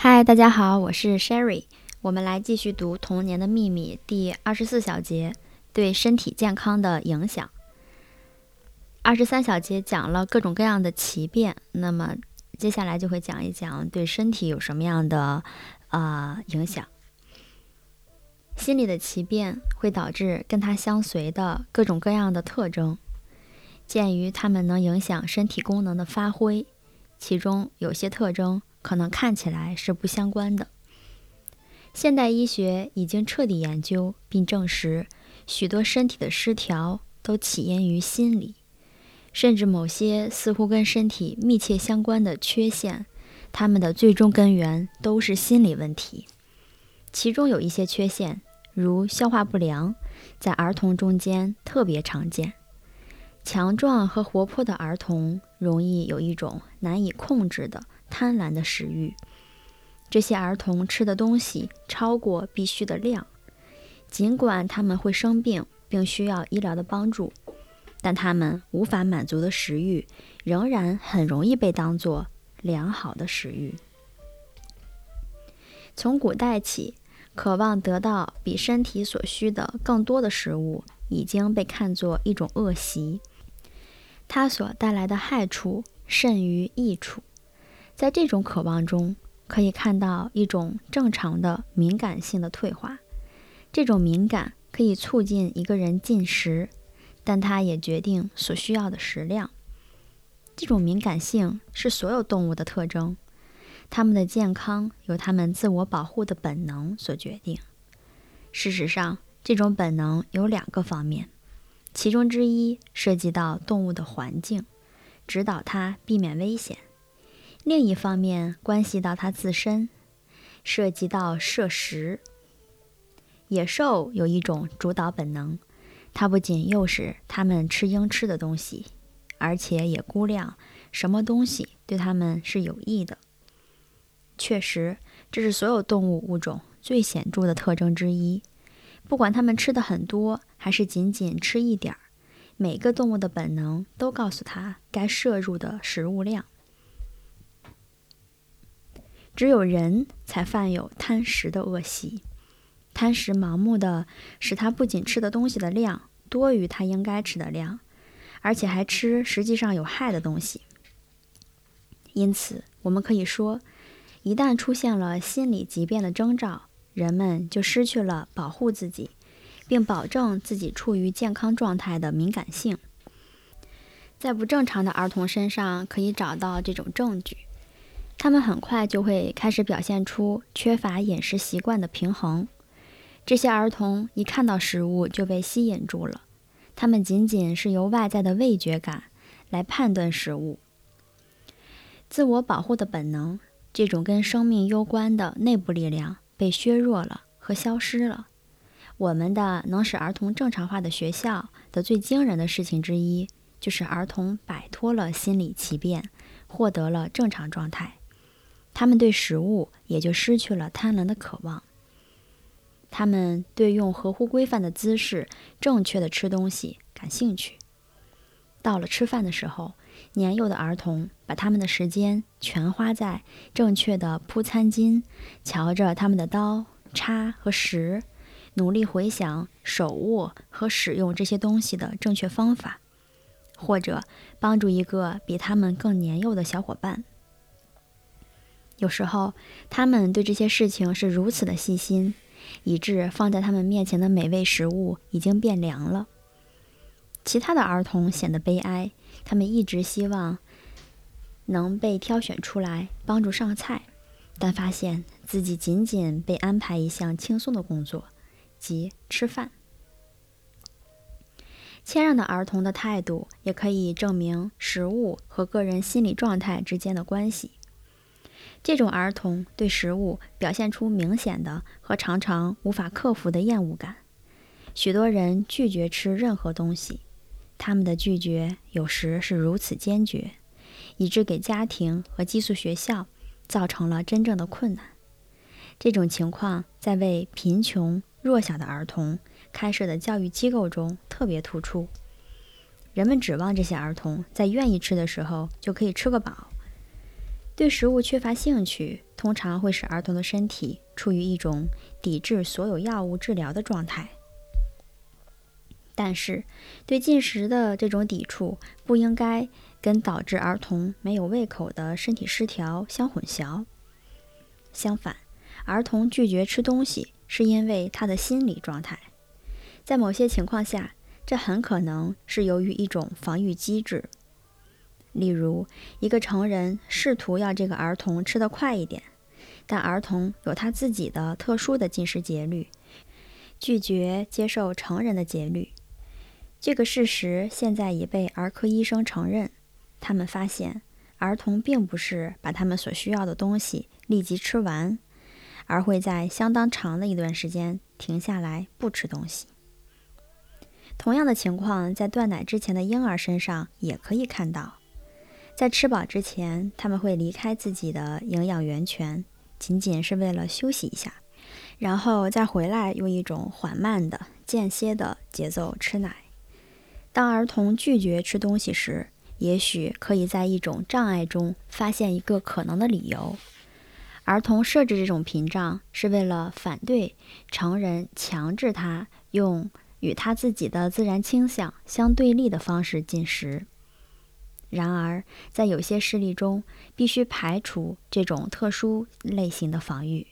嗨，大家好，我是 Sherry。我们来继续读《童年的秘密》第二十四小节，对身体健康的影响。二十三小节讲了各种各样的奇变，那么接下来就会讲一讲对身体有什么样的呃影响。心理的奇变会导致跟它相随的各种各样的特征，鉴于它们能影响身体功能的发挥，其中有些特征。可能看起来是不相关的。现代医学已经彻底研究并证实，许多身体的失调都起因于心理，甚至某些似乎跟身体密切相关的缺陷，它们的最终根源都是心理问题。其中有一些缺陷，如消化不良，在儿童中间特别常见。强壮和活泼的儿童容易有一种难以控制的。贪婪的食欲，这些儿童吃的东西超过必须的量，尽管他们会生病并需要医疗的帮助，但他们无法满足的食欲仍然很容易被当作良好的食欲。从古代起，渴望得到比身体所需的更多的食物已经被看作一种恶习，它所带来的害处甚于益处。在这种渴望中，可以看到一种正常的敏感性的退化。这种敏感可以促进一个人进食，但它也决定所需要的食量。这种敏感性是所有动物的特征，它们的健康由它们自我保护的本能所决定。事实上，这种本能有两个方面，其中之一涉及到动物的环境，指导它避免危险。另一方面，关系到它自身，涉及到摄食。野兽有一种主导本能，它不仅诱使它们吃应吃的东西，而且也估量什么东西对它们是有益的。确实，这是所有动物物种最显著的特征之一。不管它们吃的很多，还是仅仅吃一点儿，每个动物的本能都告诉它该摄入的食物量。只有人才犯有贪食的恶习，贪食盲目的使他不仅吃的东西的量多于他应该吃的量，而且还吃实际上有害的东西。因此，我们可以说，一旦出现了心理疾病的征兆，人们就失去了保护自己，并保证自己处于健康状态的敏感性。在不正常的儿童身上可以找到这种证据。他们很快就会开始表现出缺乏饮食习惯的平衡。这些儿童一看到食物就被吸引住了，他们仅仅是由外在的味觉感来判断食物。自我保护的本能，这种跟生命攸关的内部力量被削弱了和消失了。我们的能使儿童正常化的学校的最惊人的事情之一，就是儿童摆脱了心理奇变，获得了正常状态。他们对食物也就失去了贪婪的渴望。他们对用合乎规范的姿势正确的吃东西感兴趣。到了吃饭的时候，年幼的儿童把他们的时间全花在正确的铺餐巾，瞧着他们的刀、叉和食，努力回想手握和使用这些东西的正确方法，或者帮助一个比他们更年幼的小伙伴。有时候，他们对这些事情是如此的细心，以致放在他们面前的美味食物已经变凉了。其他的儿童显得悲哀，他们一直希望能被挑选出来帮助上菜，但发现自己仅仅被安排一项轻松的工作，即吃饭。谦让的儿童的态度也可以证明食物和个人心理状态之间的关系。这种儿童对食物表现出明显的和常常无法克服的厌恶感。许多人拒绝吃任何东西，他们的拒绝有时是如此坚决，以致给家庭和寄宿学校造成了真正的困难。这种情况在为贫穷弱小的儿童开设的教育机构中特别突出。人们指望这些儿童在愿意吃的时候就可以吃个饱。对食物缺乏兴趣，通常会使儿童的身体处于一种抵制所有药物治疗的状态。但是，对进食的这种抵触不应该跟导致儿童没有胃口的身体失调相混淆。相反，儿童拒绝吃东西是因为他的心理状态。在某些情况下，这很可能是由于一种防御机制。例如，一个成人试图要这个儿童吃得快一点，但儿童有他自己的特殊的进食节律，拒绝接受成人的节律。这个事实现在已被儿科医生承认。他们发现，儿童并不是把他们所需要的东西立即吃完，而会在相当长的一段时间停下来不吃东西。同样的情况在断奶之前的婴儿身上也可以看到。在吃饱之前，他们会离开自己的营养源泉，仅仅是为了休息一下，然后再回来用一种缓慢的、间歇的节奏吃奶。当儿童拒绝吃东西时，也许可以在一种障碍中发现一个可能的理由。儿童设置这种屏障是为了反对成人强制他用与他自己的自然倾向相对立的方式进食。然而，在有些事例中，必须排除这种特殊类型的防御。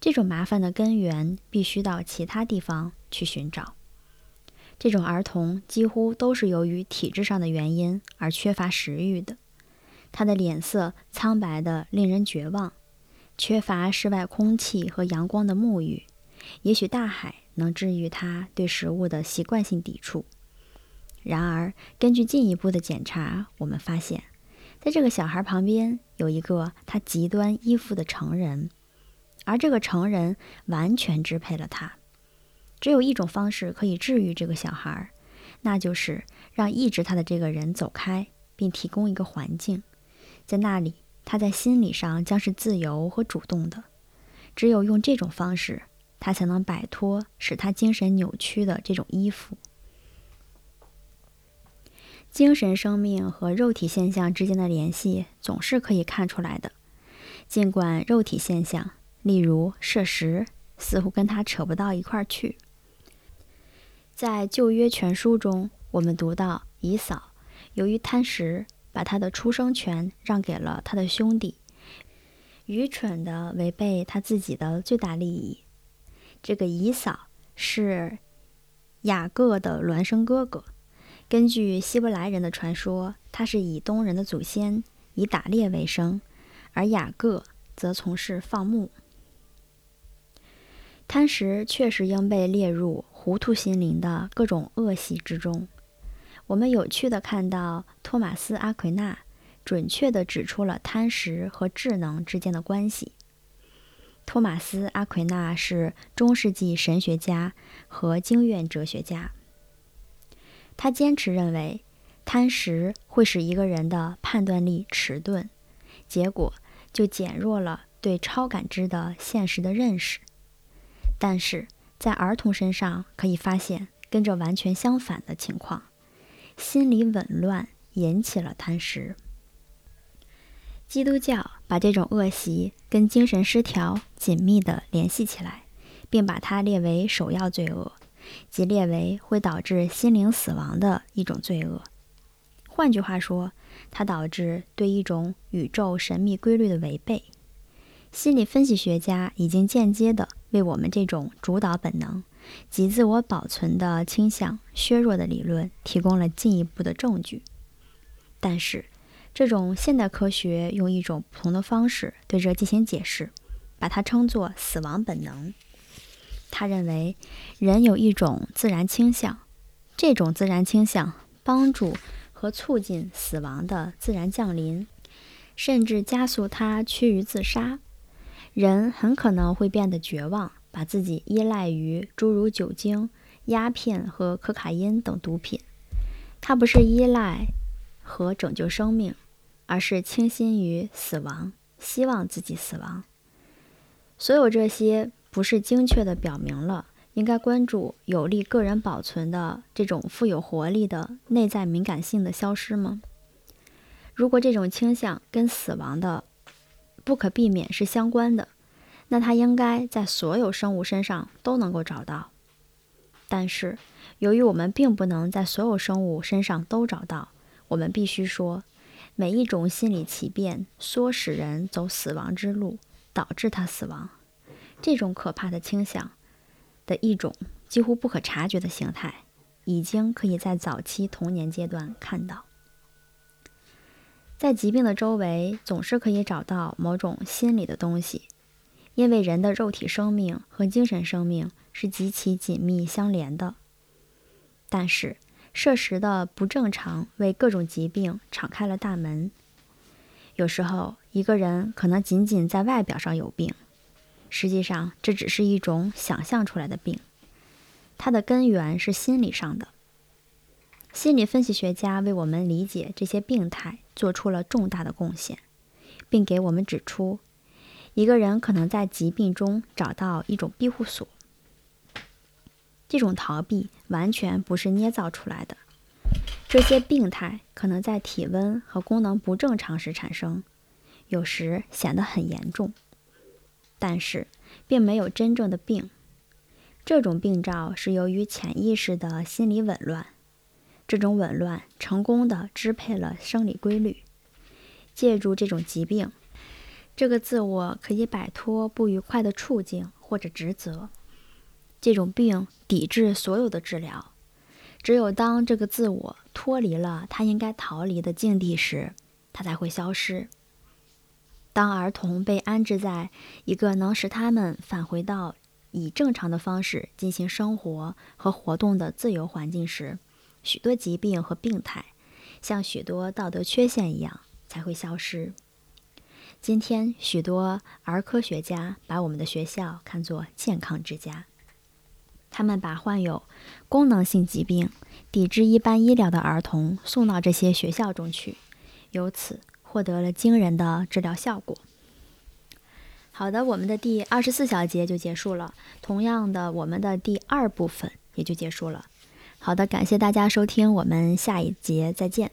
这种麻烦的根源必须到其他地方去寻找。这种儿童几乎都是由于体质上的原因而缺乏食欲的。他的脸色苍白的令人绝望，缺乏室外空气和阳光的沐浴。也许大海能治愈他对食物的习惯性抵触。然而，根据进一步的检查，我们发现，在这个小孩旁边有一个他极端依附的成人，而这个成人完全支配了他。只有一种方式可以治愈这个小孩，那就是让抑制他的这个人走开，并提供一个环境，在那里他在心理上将是自由和主动的。只有用这种方式，他才能摆脱使他精神扭曲的这种依附。精神生命和肉体现象之间的联系总是可以看出来的，尽管肉体现象，例如摄食，似乎跟他扯不到一块儿去。在旧约全书中，我们读到以扫由于贪食，把他的出生权让给了他的兄弟，愚蠢地违背他自己的最大利益。这个以扫是雅各的孪生哥哥。根据希伯来人的传说，他是以东人的祖先，以打猎为生，而雅各则从事放牧。贪食确实应被列入糊涂心灵的各种恶习之中。我们有趣的看到，托马斯·阿奎那准确地指出了贪食和智能之间的关系。托马斯·阿奎那是中世纪神学家和经院哲学家。他坚持认为，贪食会使一个人的判断力迟钝，结果就减弱了对超感知的现实的认识。但是在儿童身上可以发现跟这完全相反的情况：心理紊乱引起了贪食。基督教把这种恶习跟精神失调紧密地联系起来，并把它列为首要罪恶，即列为会导致心灵死亡的一种罪恶。换句话说，它导致对一种宇宙神秘规律的违背。心理分析学家已经间接地为我们这种主导本能及自我保存的倾向削弱的理论提供了进一步的证据。但是，这种现代科学用一种不同的方式对这进行解释，把它称作“死亡本能”。他认为，人有一种自然倾向，这种自然倾向帮助和促进死亡的自然降临，甚至加速它趋于自杀。人很可能会变得绝望，把自己依赖于诸如酒精、鸦片和可卡因等毒品。他不是依赖和拯救生命，而是倾心于死亡，希望自己死亡。所有这些不是精确地表明了应该关注有利个人保存的这种富有活力的内在敏感性的消失吗？如果这种倾向跟死亡的不可避免是相关的，那它应该在所有生物身上都能够找到。但是，由于我们并不能在所有生物身上都找到，我们必须说，每一种心理奇变唆使人走死亡之路，导致他死亡。这种可怕的倾向的一种几乎不可察觉的形态，已经可以在早期童年阶段看到。在疾病的周围，总是可以找到某种心理的东西，因为人的肉体生命和精神生命。是极其紧密相连的，但是摄食的不正常为各种疾病敞开了大门。有时候，一个人可能仅仅在外表上有病，实际上这只是一种想象出来的病，它的根源是心理上的。心理分析学家为我们理解这些病态做出了重大的贡献，并给我们指出，一个人可能在疾病中找到一种庇护所。这种逃避完全不是捏造出来的。这些病态可能在体温和功能不正常时产生，有时显得很严重，但是并没有真正的病。这种病灶是由于潜意识的心理紊乱，这种紊乱成功的支配了生理规律。借助这种疾病，这个自我可以摆脱不愉快的处境或者职责。这种病抵制所有的治疗，只有当这个自我脱离了他应该逃离的境地时，它才会消失。当儿童被安置在一个能使他们返回到以正常的方式进行生活和活动的自由环境时，许多疾病和病态，像许多道德缺陷一样，才会消失。今天，许多儿科学家把我们的学校看作健康之家。他们把患有功能性疾病、抵制一般医疗的儿童送到这些学校中去，由此获得了惊人的治疗效果。好的，我们的第二十四小节就结束了。同样的，我们的第二部分也就结束了。好的，感谢大家收听，我们下一节再见。